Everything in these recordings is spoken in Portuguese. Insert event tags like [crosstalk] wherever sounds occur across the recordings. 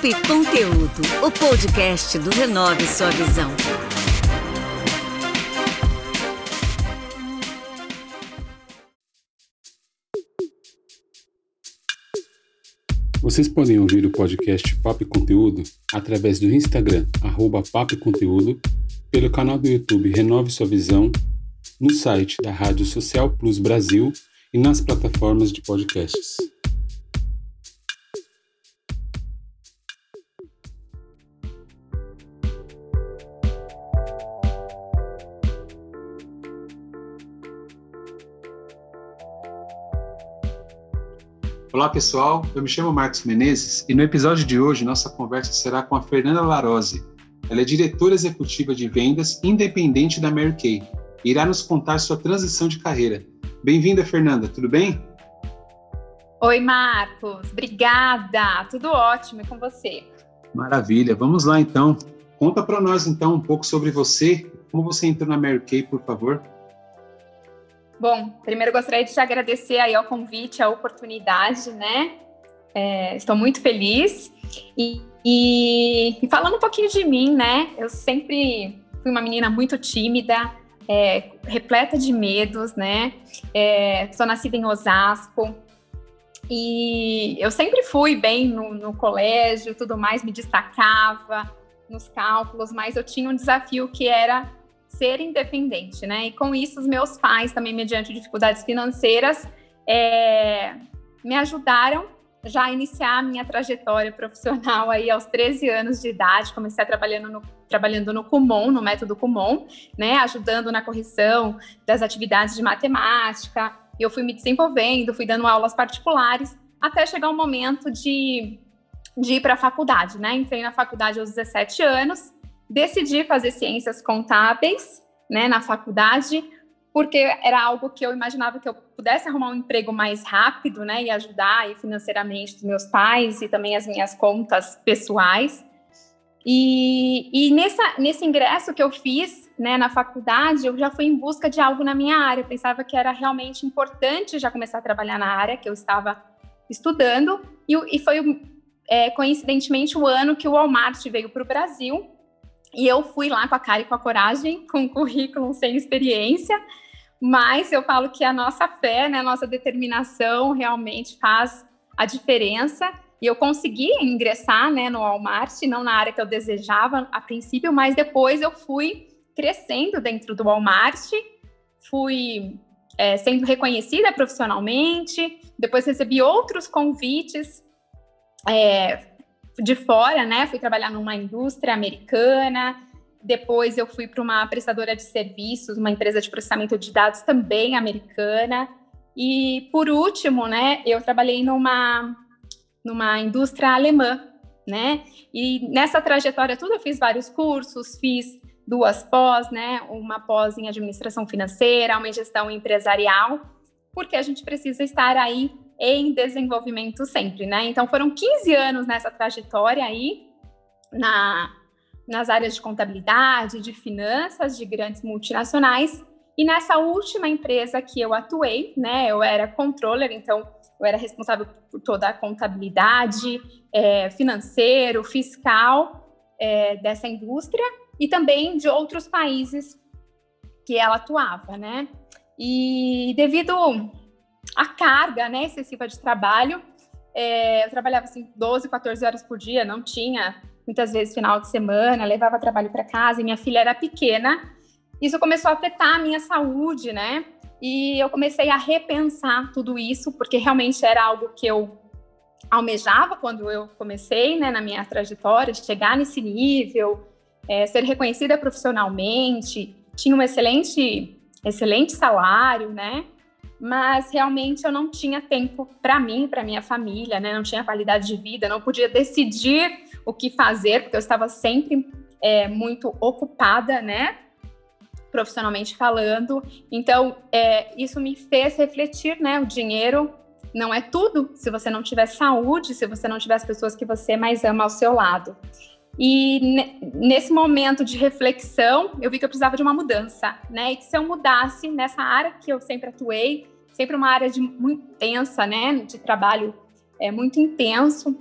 Papo e Conteúdo, o podcast do Renove Sua Visão. Vocês podem ouvir o podcast Papo e Conteúdo através do Instagram, arroba Papo e Conteúdo, pelo canal do YouTube Renove Sua Visão, no site da Rádio Social Plus Brasil e nas plataformas de podcasts. Olá pessoal, eu me chamo Marcos Menezes e no episódio de hoje nossa conversa será com a Fernanda Larose. Ela é diretora executiva de vendas independente da Mary Kay e irá nos contar sua transição de carreira. Bem-vinda, Fernanda, tudo bem? Oi, Marcos, obrigada, tudo ótimo e com você? Maravilha, vamos lá então. Conta para nós então um pouco sobre você, como você entrou na Mary Kay, por favor. Bom, primeiro gostaria de te agradecer aí ao convite, a oportunidade, né? É, estou muito feliz. E, e, e, falando um pouquinho de mim, né? Eu sempre fui uma menina muito tímida, é, repleta de medos, né? É, sou nascida em Osasco. E eu sempre fui bem no, no colégio, tudo mais, me destacava nos cálculos, mas eu tinha um desafio que era ser independente, né? E com isso, os meus pais, também mediante dificuldades financeiras, é, me ajudaram já a iniciar a minha trajetória profissional aí aos 13 anos de idade. Comecei trabalhando no, trabalhando no Kumon, no método Kumon, né? Ajudando na correção das atividades de matemática. E eu fui me desenvolvendo, fui dando aulas particulares, até chegar o momento de, de ir para a faculdade, né? Entrei na faculdade aos 17 anos decidi fazer ciências contábeis, né, na faculdade, porque era algo que eu imaginava que eu pudesse arrumar um emprego mais rápido, né, e ajudar aí, financeiramente os meus pais e também as minhas contas pessoais. E, e nessa, nesse ingresso que eu fiz, né, na faculdade, eu já fui em busca de algo na minha área. Eu pensava que era realmente importante já começar a trabalhar na área que eu estava estudando. E, e foi, é, coincidentemente, o ano que o Walmart veio para o Brasil e eu fui lá com a cara e com a coragem, com currículo sem experiência, mas eu falo que a nossa fé, né, a nossa determinação realmente faz a diferença. E eu consegui ingressar né, no Walmart, não na área que eu desejava a princípio, mas depois eu fui crescendo dentro do Walmart, fui é, sendo reconhecida profissionalmente, depois recebi outros convites é, de fora, né? Fui trabalhar numa indústria americana. Depois eu fui para uma prestadora de serviços, uma empresa de processamento de dados também americana. E por último, né, eu trabalhei numa numa indústria alemã, né? E nessa trajetória toda eu fiz vários cursos, fiz duas pós, né? Uma pós em administração financeira, uma em gestão empresarial, porque a gente precisa estar aí em desenvolvimento sempre, né? Então foram 15 anos nessa trajetória aí, na, nas áreas de contabilidade, de finanças, de grandes multinacionais. E nessa última empresa que eu atuei, né, eu era controller, então eu era responsável por toda a contabilidade, é, financeiro, fiscal é, dessa indústria e também de outros países que ela atuava, né? E devido a carga né, excessiva de trabalho. É, eu trabalhava assim 12, 14 horas por dia, não tinha muitas vezes final de semana, levava trabalho para casa e minha filha era pequena. Isso começou a afetar a minha saúde, né? E eu comecei a repensar tudo isso, porque realmente era algo que eu almejava quando eu comecei né, na minha trajetória, chegar nesse nível, é, ser reconhecida profissionalmente, tinha um excelente, excelente salário, né? Mas realmente eu não tinha tempo para mim, para minha família, né? Não tinha qualidade de vida, não podia decidir o que fazer, porque eu estava sempre é, muito ocupada, né? Profissionalmente falando. Então, é, isso me fez refletir, né? O dinheiro não é tudo se você não tiver saúde, se você não tiver as pessoas que você mais ama ao seu lado. E nesse momento de reflexão, eu vi que eu precisava de uma mudança, né? E que se eu mudasse nessa área que eu sempre atuei, sempre uma área de muito intensa, né? De trabalho é muito intenso.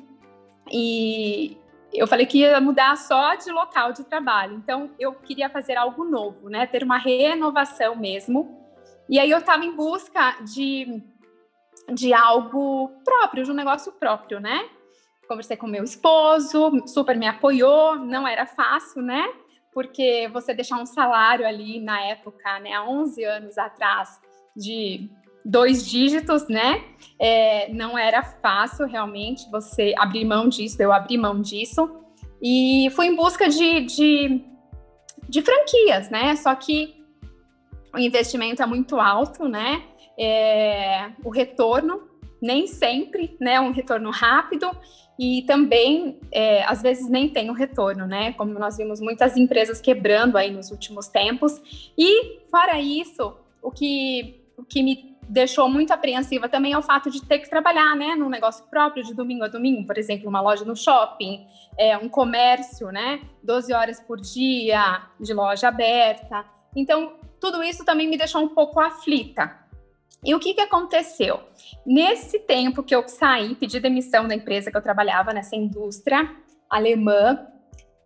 E, eu falei que ia mudar só de local de trabalho. Então, eu queria fazer algo novo, né? Ter uma renovação mesmo. E aí eu estava em busca de, de algo próprio, de um negócio próprio, né? Conversei com meu esposo, super me apoiou, não era fácil, né? Porque você deixar um salário ali na época, né, há 11 anos atrás, de dois dígitos, né? É, não era fácil realmente você abrir mão disso, eu abri mão disso. E fui em busca de, de, de franquias, né? Só que o investimento é muito alto, né? É, o retorno nem sempre, né? Um retorno rápido e também é, às vezes nem tem o um retorno, né? Como nós vimos muitas empresas quebrando aí nos últimos tempos. E fora isso, o que, o que me deixou muito apreensiva também é o fato de ter que trabalhar, né, num negócio próprio de domingo a domingo, por exemplo, uma loja no shopping, é, um comércio, né, 12 horas por dia de loja aberta. Então, tudo isso também me deixou um pouco aflita. E o que, que aconteceu? Nesse tempo que eu saí, pedi demissão da empresa que eu trabalhava, nessa indústria alemã,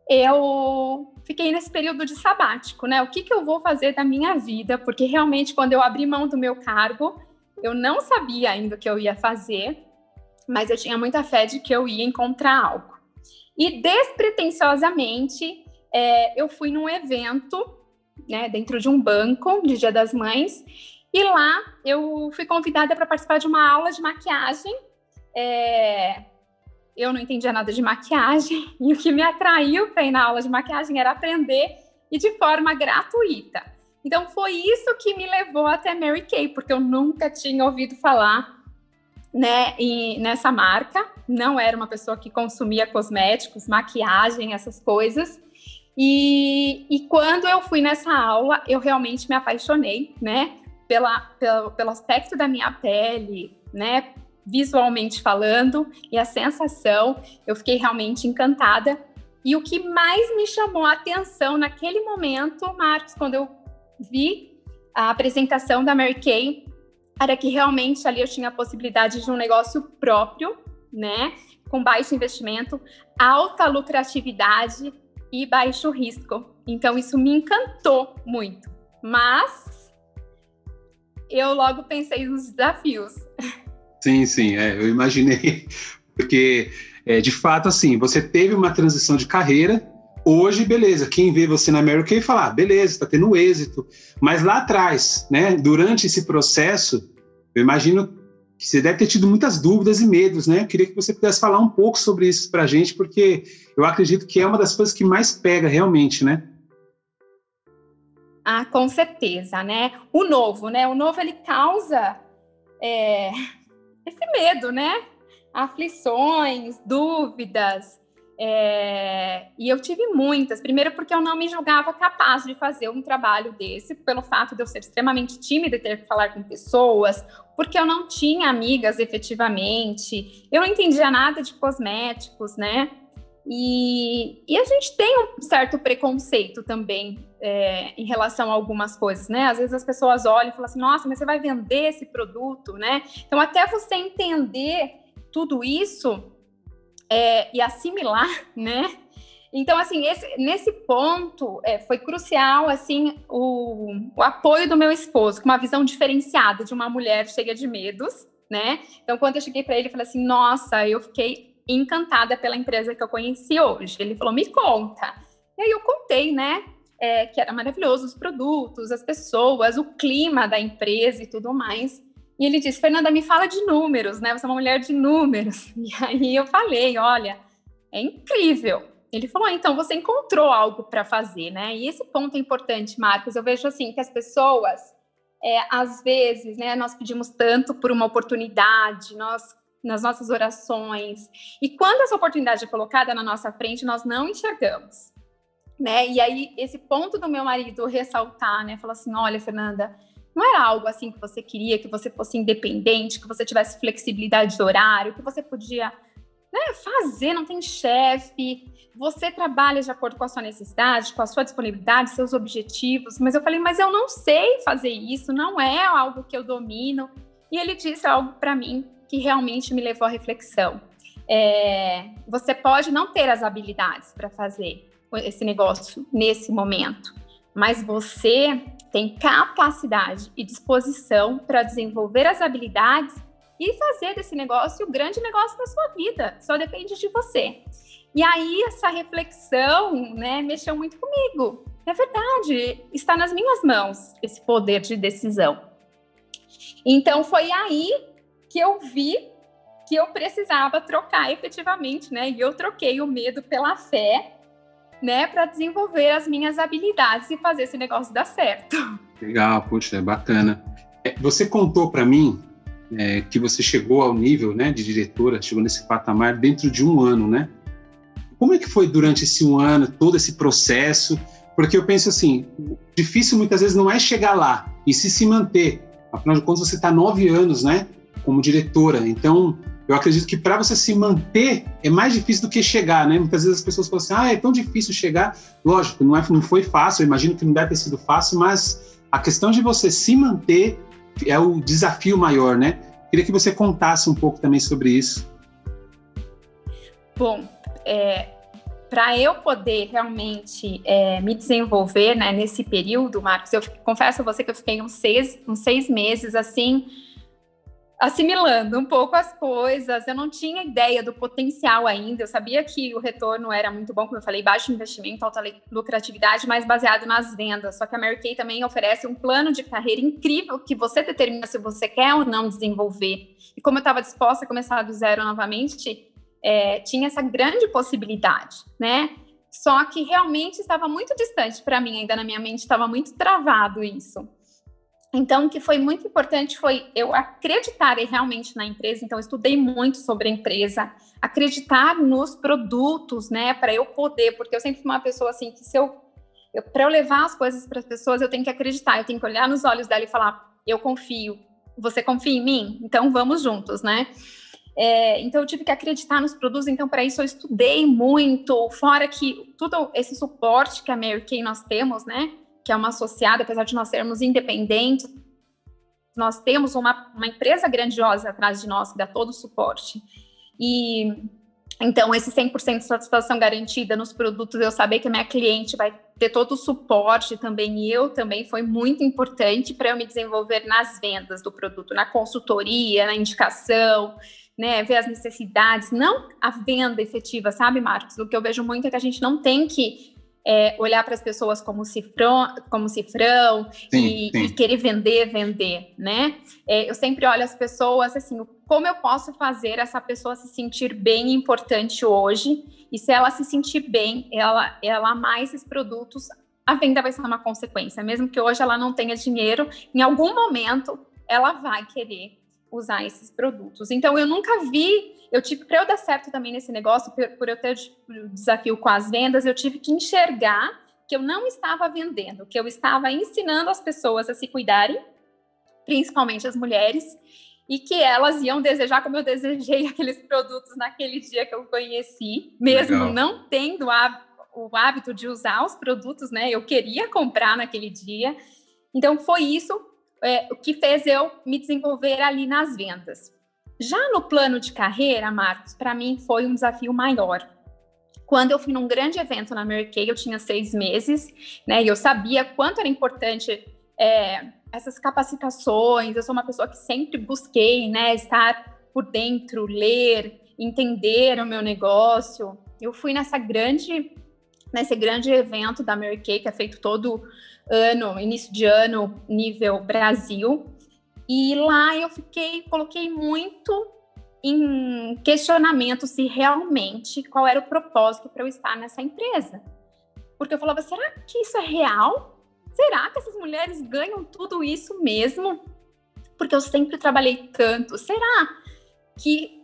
eu fiquei nesse período de sabático, né? O que, que eu vou fazer da minha vida? Porque realmente, quando eu abri mão do meu cargo, eu não sabia ainda o que eu ia fazer, mas eu tinha muita fé de que eu ia encontrar algo. E despretensiosamente, é, eu fui num evento, né, dentro de um banco de Dia das Mães, e lá eu fui convidada para participar de uma aula de maquiagem. É, eu não entendia nada de maquiagem [laughs] e o que me atraiu para ir na aula de maquiagem era aprender e de forma gratuita. Então foi isso que me levou até Mary Kay, porque eu nunca tinha ouvido falar né, nessa marca, não era uma pessoa que consumia cosméticos, maquiagem, essas coisas. E, e quando eu fui nessa aula, eu realmente me apaixonei, né, pela, pelo, aspecto da minha pele, né, visualmente falando, e a sensação, eu fiquei realmente encantada. E o que mais me chamou a atenção naquele momento, Marcos, quando eu vi a apresentação da Mary Kay, era que realmente ali eu tinha a possibilidade de um negócio próprio, né? Com baixo investimento, alta lucratividade e baixo risco. Então isso me encantou muito. Mas eu logo pensei nos desafios. Sim, sim, é, eu imaginei, porque é, de fato, assim, você teve uma transição de carreira. Hoje, beleza, quem vê você na Kay fala, ah, beleza, está tendo êxito. Mas lá atrás, né, durante esse processo, eu imagino que você deve ter tido muitas dúvidas e medos, né? Eu queria que você pudesse falar um pouco sobre isso para a gente, porque eu acredito que é uma das coisas que mais pega realmente, né? Ah, com certeza, né? O novo, né? O novo ele causa é, esse medo, né? Aflições, dúvidas. É... E eu tive muitas. Primeiro, porque eu não me julgava capaz de fazer um trabalho desse, pelo fato de eu ser extremamente tímida e ter que falar com pessoas, porque eu não tinha amigas efetivamente, eu não entendia nada de cosméticos, né? E, e a gente tem um certo preconceito também é, em relação a algumas coisas, né? Às vezes as pessoas olham e falam assim, nossa, mas você vai vender esse produto, né? Então, até você entender tudo isso é, e assimilar, [laughs] né? Então, assim, esse, nesse ponto é, foi crucial, assim, o, o apoio do meu esposo, com uma visão diferenciada de uma mulher cheia de medos, né? Então, quando eu cheguei para ele, eu falei assim, nossa, eu fiquei encantada pela empresa que eu conheci hoje. Ele falou, me conta. E aí eu contei, né? É, que era maravilhoso os produtos, as pessoas, o clima da empresa e tudo mais. E ele disse, Fernanda, me fala de números, né? Você é uma mulher de números. [laughs] E aí eu falei, olha, é incrível. Ele falou, ah, então você encontrou algo para fazer, né? E esse ponto é importante, Marcos. Eu vejo assim que as pessoas, é, às vezes, né, nós pedimos tanto por uma oportunidade, nós nas nossas orações. E quando essa oportunidade é colocada na nossa frente, nós não enxergamos. Né? E aí, esse ponto do meu marido ressaltar, né? Falar assim: olha, Fernanda, não era algo assim que você queria, que você fosse independente, que você tivesse flexibilidade de horário, que você podia né, fazer, não tem chefe, você trabalha de acordo com a sua necessidade, com a sua disponibilidade, seus objetivos. Mas eu falei, mas eu não sei fazer isso, não é algo que eu domino. E ele disse algo para mim que realmente me levou à reflexão. é, você pode não ter as habilidades para fazer esse negócio nesse momento, mas você tem capacidade e disposição para desenvolver as habilidades e fazer desse negócio o grande negócio da sua vida. Só depende de você. E aí essa reflexão, né, mexeu muito comigo. É verdade, está nas minhas mãos esse poder de decisão. Então foi aí que eu vi que eu precisava trocar efetivamente, né? E eu troquei o medo pela fé, né, para desenvolver as minhas habilidades e fazer esse negócio dar certo. Legal, poxa, é bacana. Você contou para mim é, que você chegou ao nível, né, de diretora, chegou nesse patamar dentro de um ano, né? Como é que foi durante esse um ano todo esse processo? Porque eu penso assim, difícil muitas vezes não é chegar lá e se se manter. Afinal de contas, você está nove anos, né, como diretora. Então, eu acredito que para você se manter é mais difícil do que chegar, né? Muitas vezes as pessoas falam assim, ah, é tão difícil chegar. Lógico, não, é, não foi fácil, eu imagino que não deve ter sido fácil, mas a questão de você se manter é o desafio maior, né? Queria que você contasse um pouco também sobre isso. Bom, é, para eu poder realmente é, me desenvolver né, nesse período, Marcos, eu confesso a você que eu fiquei uns seis, uns seis meses assim, assimilando um pouco as coisas. Eu não tinha ideia do potencial ainda. Eu sabia que o retorno era muito bom, como eu falei, baixo investimento, alta lucratividade, mas baseado nas vendas. Só que a Mary Kay também oferece um plano de carreira incrível que você determina se você quer ou não desenvolver. E como eu estava disposta a começar do zero novamente, é, tinha essa grande possibilidade, né? Só que realmente estava muito distante para mim, ainda na minha mente estava muito travado isso. Então, o que foi muito importante foi eu acreditar realmente na empresa. Então, estudei muito sobre a empresa, acreditar nos produtos, né, para eu poder, porque eu sempre fui uma pessoa assim que se eu, eu para eu levar as coisas para as pessoas, eu tenho que acreditar, eu tenho que olhar nos olhos dela e falar: eu confio. Você confia em mim? Então, vamos juntos, né? É, então eu tive que acreditar nos produtos, então para isso eu estudei muito, fora que todo esse suporte que a Mary Kay nós temos, né, que é uma associada, apesar de nós sermos independentes, nós temos uma, uma empresa grandiosa atrás de nós que dá todo o suporte. E então, esse 100% de satisfação garantida nos produtos, eu saber que a minha cliente vai ter todo o suporte também, e eu também, foi muito importante para eu me desenvolver nas vendas do produto, na consultoria, na indicação, né, ver as necessidades, não a venda efetiva, sabe, Marcos? O que eu vejo muito é que a gente não tem que é, olhar para as pessoas como cifrão, como cifrão sim, e, sim. e, querer vender, vender, né? É, eu sempre olho as pessoas assim, como eu posso fazer essa pessoa se sentir bem e importante hoje? E se ela se sentir bem, ela, ela amar esses produtos, a venda vai ser uma consequência. Mesmo que hoje ela não tenha dinheiro, em algum momento ela vai querer usar esses produtos. Então, eu nunca vi, eu tive, para eu dar certo também nesse negócio, por, por eu ter o desafio com as vendas, eu tive que enxergar que eu não estava vendendo, que eu estava ensinando as pessoas a se cuidarem, principalmente as mulheres, e que elas iam desejar como eu desejei [laughs] aqueles produtos naquele dia que eu conheci, mesmo Legal. não tendo a, o hábito de usar os produtos, né? Eu queria comprar naquele dia. Então, foi isso é, o que fez eu me desenvolver ali nas vendas. Já no plano de carreira, Marcos, para mim foi um desafio maior. Quando eu fui num grande evento na Kay, eu tinha seis meses, né? E eu sabia quanto era importante é, essas capacitações. Eu sou uma pessoa que sempre busquei, né? Estar por dentro, ler, entender o meu negócio. Eu fui nessa grande, nesse grande evento da Kay, que é feito todo ano, início de ano, nível Brasil. E lá eu fiquei, coloquei muito em questionamento se realmente qual era o propósito para eu estar nessa empresa. Porque eu falava, será que isso é real? Será que essas mulheres ganham tudo isso mesmo? Porque eu sempre trabalhei tanto. Será que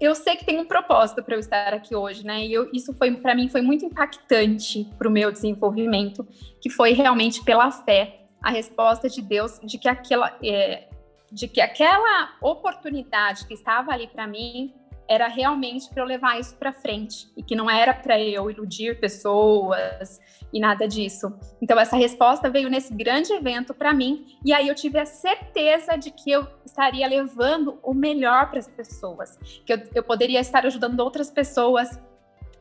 eu sei que tem um propósito para eu estar aqui hoje, né? E eu, isso foi para mim foi muito impactante para o meu desenvolvimento, que foi realmente pela fé, a resposta de Deus de que aquela é, de que aquela oportunidade que estava ali para mim era realmente para eu levar isso para frente e que não era para eu iludir pessoas e nada disso. Então essa resposta veio nesse grande evento para mim e aí eu tive a certeza de que eu estaria levando o melhor para as pessoas, que eu, eu poderia estar ajudando outras pessoas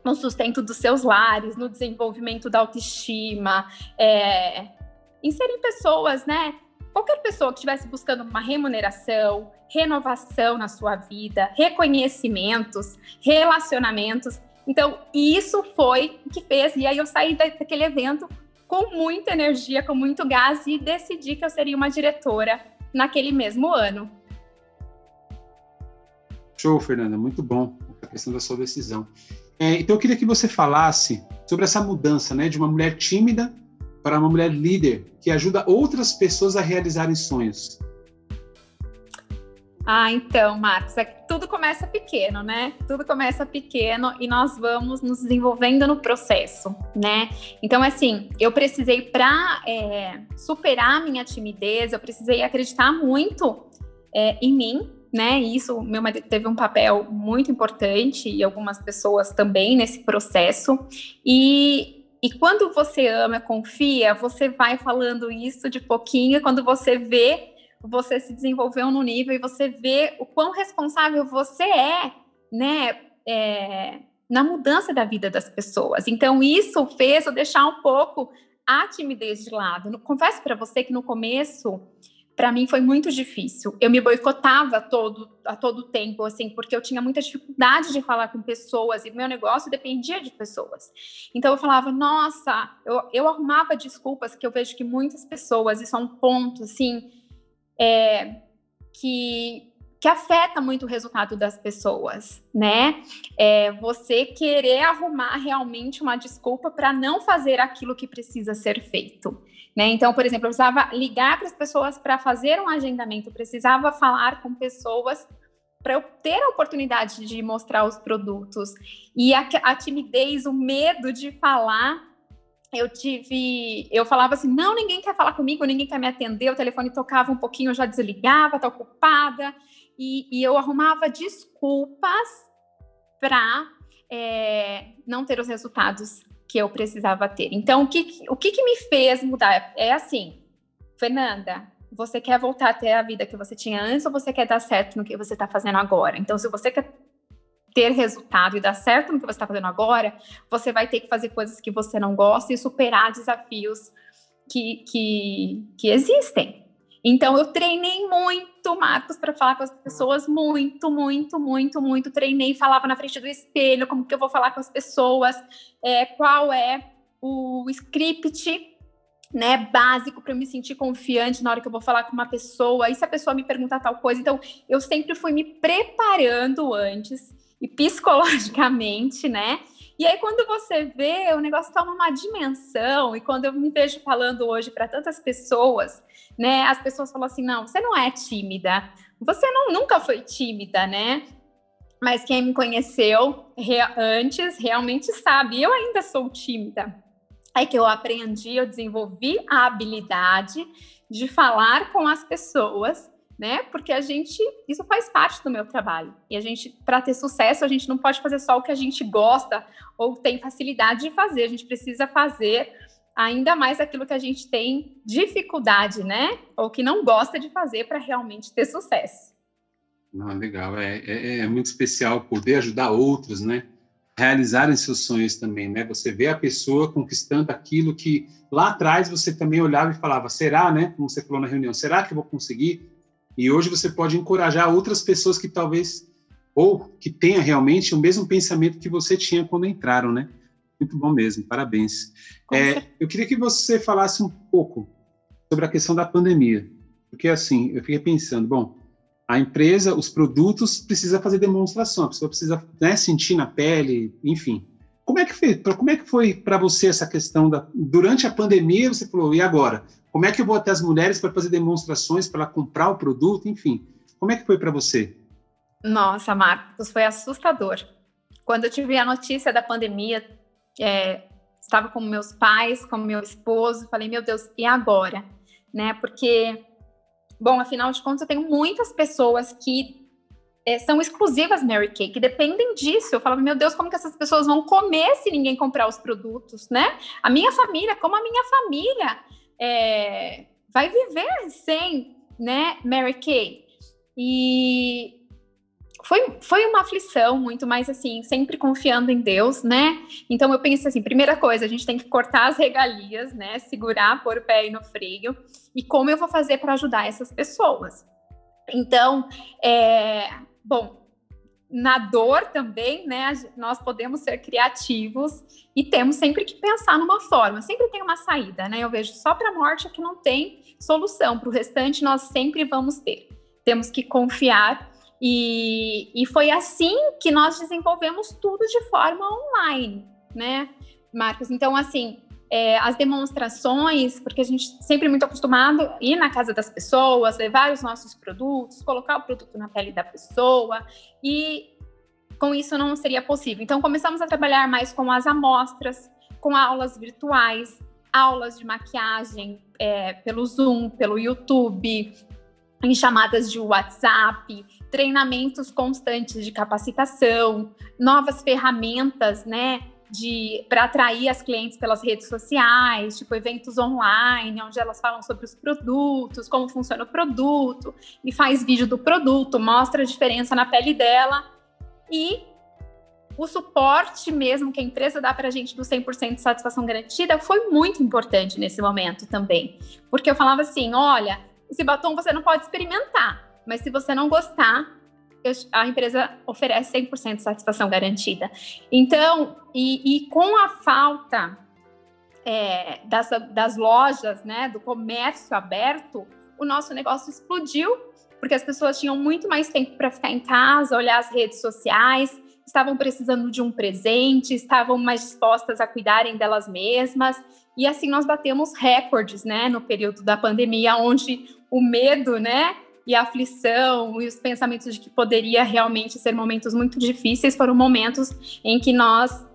no sustento dos seus lares, no desenvolvimento da autoestima, é, em serem pessoas, né? Qualquer pessoa que estivesse buscando uma remuneração, renovação na sua vida, reconhecimentos, relacionamentos. Então, isso foi o que fez. E aí eu saí daquele evento com muita energia, com muito gás e decidi que eu seria uma diretora naquele mesmo ano. Show, Fernanda, muito bom a questão da sua decisão. É, então eu queria que você falasse sobre essa mudança, né, de uma mulher tímida para uma mulher líder que ajuda outras pessoas a realizarem sonhos. Ah, então, Marcos, é que tudo começa pequeno, né? Tudo começa pequeno e nós vamos nos desenvolvendo no processo, né? Então, assim, eu precisei para é, superar minha timidez, eu precisei acreditar muito é, em mim, né? E isso, meu marido teve um papel muito importante e algumas pessoas também nesse processo. E, e quando você ama, confia, você vai falando isso de pouquinho, quando você vê você se desenvolveu no nível e você vê o quão responsável você é, né, é, na mudança da vida das pessoas. Então, isso fez eu deixar um pouco a timidez de lado. Confesso para você que no começo, para mim foi muito difícil. Eu me boicotava todo, a todo tempo, assim, porque eu tinha muita dificuldade de falar com pessoas e meu negócio dependia de pessoas. Então eu falava, nossa, eu, eu arrumava desculpas que eu vejo que muitas pessoas, isso é um ponto, assim, é, que, que afeta muito o resultado das pessoas, né? É você querer arrumar realmente uma desculpa para não fazer aquilo que precisa ser feito. Né? Então, por exemplo, eu precisava ligar para as pessoas para fazer um agendamento, precisava falar com pessoas para eu ter a oportunidade de mostrar os produtos. E a, a timidez, o medo de falar eu tive, eu falava assim, não, ninguém quer falar comigo, ninguém quer me atender, o telefone tocava um pouquinho, eu já desligava, tá ocupada, e, e eu arrumava desculpas para é, não ter os resultados que eu precisava ter. Então, o que, o que, que me fez mudar? É assim, Fernanda, você quer voltar a ter a vida que você tinha antes ou você quer dar certo no que você está fazendo agora? Então, se você quer ter resultado e dar certo no que você está fazendo agora, você vai ter que fazer coisas que você não gosta e superar desafios que, que, que existem. Então, eu treinei muito, Marcos, para falar com as pessoas, muito, muito, muito, muito. Treinei, falava na frente do espelho, como que eu vou falar com as pessoas, é, qual é o script né, básico para eu me sentir confiante na hora que eu vou falar com uma pessoa, e se a pessoa me perguntar tal coisa. Então, eu sempre fui me preparando antes e psicologicamente, né? E aí, quando você vê, o negócio toma uma dimensão, e quando eu me vejo falando hoje para tantas pessoas, né? As pessoas falam assim: não, você não é tímida, você não, nunca foi tímida, né? Mas quem me conheceu antes realmente sabe, eu ainda sou tímida. É que eu aprendi, eu desenvolvi a habilidade de falar com as pessoas né? Porque a gente, isso faz parte do meu trabalho. E a gente, para ter sucesso, a gente não pode fazer só o que a gente gosta ou tem facilidade de fazer. A gente precisa fazer ainda mais aquilo que a gente tem dificuldade, né? Ou que não gosta de fazer para realmente ter sucesso. Não, legal. É, é, é, muito especial poder ajudar outros, né? Realizarem seus sonhos também, né? Você vê a pessoa conquistando aquilo que lá atrás você também olhava e falava: será, né? Como você falou na reunião, será que eu vou conseguir? E hoje você pode encorajar outras pessoas que talvez ou que tenha realmente o mesmo pensamento que você tinha quando entraram, né? Muito bom mesmo, parabéns. É, eu queria que você falasse um pouco sobre a questão da pandemia, porque assim, eu fiquei pensando, bom, a empresa, os produtos precisa fazer demonstração, a pessoa precisa né, sentir na pele, enfim. Como é que foi? Como é que foi para você essa questão da durante a pandemia? Você falou e agora? Como é que eu vou até as mulheres para fazer demonstrações, para comprar o produto, enfim? Como é que foi para você? Nossa, Marcos, foi assustador. Quando eu tive a notícia da pandemia, é, estava com meus pais, com meu esposo, falei, meu Deus, e agora? Né? Porque, bom, afinal de contas, eu tenho muitas pessoas que é, são exclusivas Mary Kay, que dependem disso. Eu falava, meu Deus, como que essas pessoas vão comer se ninguém comprar os produtos, né? A minha família, como a minha família é, vai viver sem, né, Mary Kay? E foi, foi uma aflição muito mais assim, sempre confiando em Deus, né? Então eu pensei assim, primeira coisa, a gente tem que cortar as regalias, né? Segurar, pôr o pé aí no freio. E como eu vou fazer para ajudar essas pessoas? Então, é, bom, na dor também, né? Nós podemos ser criativos e temos sempre que pensar numa forma. Sempre tem uma saída, né? Eu vejo só para a morte é que não tem solução. Para o restante, nós sempre vamos ter. Temos que confiar e, e foi assim que nós desenvolvemos tudo de forma online, né, Marcos? Então, assim, é, as demonstrações, porque a gente sempre muito acostumado a ir na casa das pessoas, levar os nossos produtos, colocar o produto na pele da pessoa, e com isso não seria possível. Então, começamos a trabalhar mais com as amostras, com aulas virtuais, aulas de maquiagem é, pelo Zoom, pelo YouTube, em chamadas de WhatsApp, treinamentos constantes de capacitação, novas ferramentas, né, de para atrair as clientes pelas redes sociais, tipo eventos online, onde elas falam sobre os produtos, como funciona o produto, e faz vídeo do produto, mostra a diferença na pele dela e o suporte mesmo que a empresa dá para a gente do 100% de satisfação garantida foi muito importante nesse momento também. Porque eu falava assim: olha, esse batom você não pode experimentar, mas se você não gostar, a empresa oferece 100% de satisfação garantida. Então, e, e com a falta é, das, das lojas, né, do comércio aberto, o nosso negócio explodiu, porque as pessoas tinham muito mais tempo para ficar em casa, olhar as redes sociais, estavam precisando de um presente, estavam mais dispostas a cuidarem delas mesmas. E assim nós batemos recordes, né, no período da pandemia, onde o medo, né, e a aflição e os pensamentos de que poderia realmente ser momentos muito difíceis foram momentos em que nós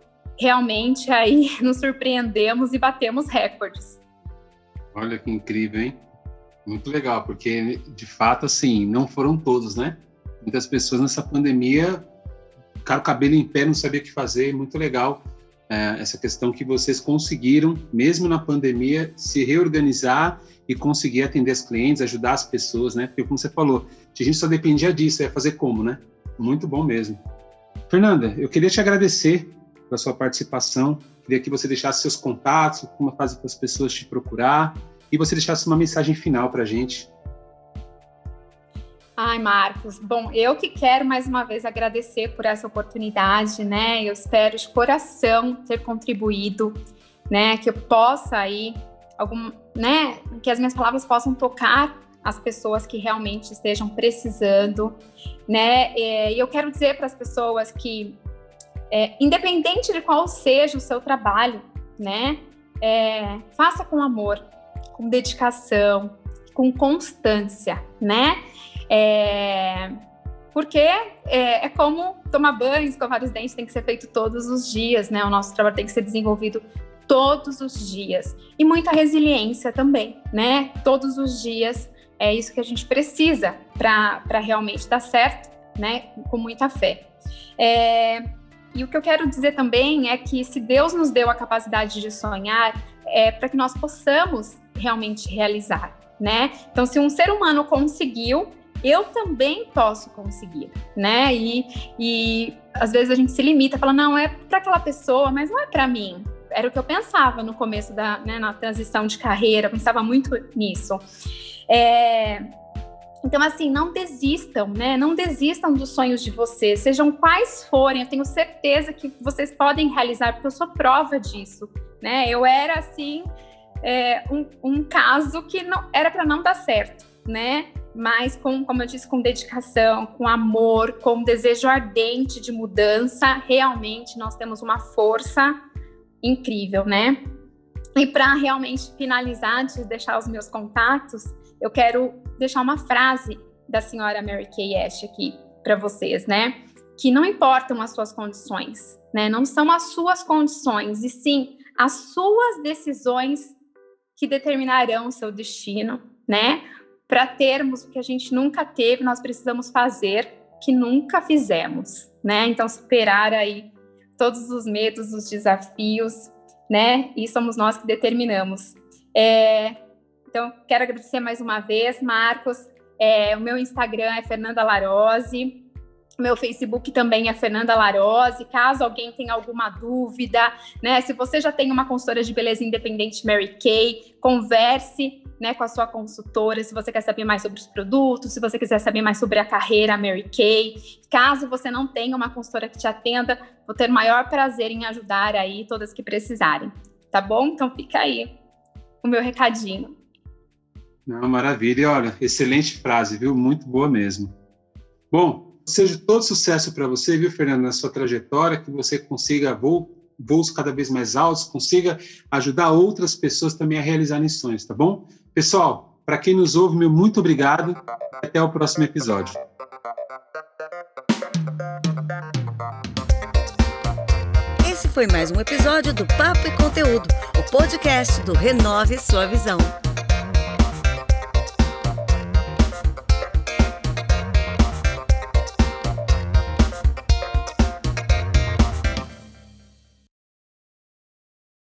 realmente aí [laughs] nos surpreendemos e batemos recordes. Olha que incrível, hein? Muito legal, porque de fato, assim, não foram todos, né? Muitas pessoas nessa pandemia ficaram cabelo em pé, não sabia o que fazer, muito legal essa questão que vocês conseguiram, mesmo na pandemia, se reorganizar e conseguir atender as clientes, ajudar as pessoas, né? Porque, como você falou, a gente só dependia disso, é fazer como, né? Muito bom mesmo. Fernanda, eu queria te agradecer pela sua participação, queria que você deixasse seus contatos, como faz para as pessoas te procurar, e você deixasse uma mensagem final para a gente. Ai, Marcos, bom, eu que quero mais uma vez agradecer por essa oportunidade, né? Eu espero de coração ter contribuído, né? Que eu possa aí, algum, né? Que as minhas palavras possam tocar as pessoas que realmente estejam precisando, né? E eu quero dizer para as pessoas que, é, independente de qual seja o seu trabalho, né? É, faça com amor, com dedicação, com constância, né? É, porque é, é, como tomar banho, escovar os dentes tem que ser feito todos os dias, né? O nosso trabalho tem que ser desenvolvido todos os dias. E muita resiliência também, né? Todos os dias é isso que a gente precisa para realmente dar certo, né? Com muita fé. É, e o que eu quero dizer também é que se Deus nos deu a capacidade de sonhar, é para que nós possamos realmente realizar, né? Então, se um ser humano conseguiu, eu também posso conseguir, né? E, e às vezes a gente se limita, fala, não, é para aquela pessoa, mas não é para mim. Era o que eu pensava no começo da, né, na transição de carreira, pensava muito nisso. É, então, assim, não desistam, né? Não desistam dos sonhos de vocês, sejam quais forem. Eu tenho certeza que vocês podem realizar, porque eu sou prova disso, né? Eu era, assim, é, um, um caso que não era para não dar certo, né? Mas com, como eu disse, com dedicação, com amor, com desejo ardente de mudança, realmente nós temos uma força incrível, né? E para realmente finalizar, de deixar os meus contatos, eu quero deixar uma frase da senhora Mary Kay Ash aqui para vocês, né? Que não importam as suas condições, né? Não são as suas condições, e sim as suas decisões que determinarão o seu destino, né? Para termos o que a gente nunca teve, nós precisamos fazer, que nunca fizemos, né? Então, superar aí todos os medos, os desafios, né? E somos nós que determinamos. É, então, quero agradecer mais uma vez, Marcos. É, o meu Instagram é Fernanda Larose. Meu Facebook também é Fernanda Larose. Caso alguém tenha alguma dúvida, né? Se você já tem uma consultora de beleza independente Mary Kay, converse né, com a sua consultora, se você quer saber mais sobre os produtos, se você quiser saber mais sobre a carreira Mary Kay. Caso você não tenha uma consultora que te atenda, vou ter o maior prazer em ajudar aí todas que precisarem. Tá bom? Então fica aí o meu recadinho. Não, maravilha. Olha, excelente frase, viu? Muito boa mesmo. Bom, seja todo sucesso para você, viu, Fernando, na sua trajetória, que você consiga voos cada vez mais altos, consiga ajudar outras pessoas também a realizarem sonhos, tá bom? Pessoal, para quem nos ouve, meu muito obrigado. Até o próximo episódio. Esse foi mais um episódio do Papo e Conteúdo, o podcast do Renove Sua Visão.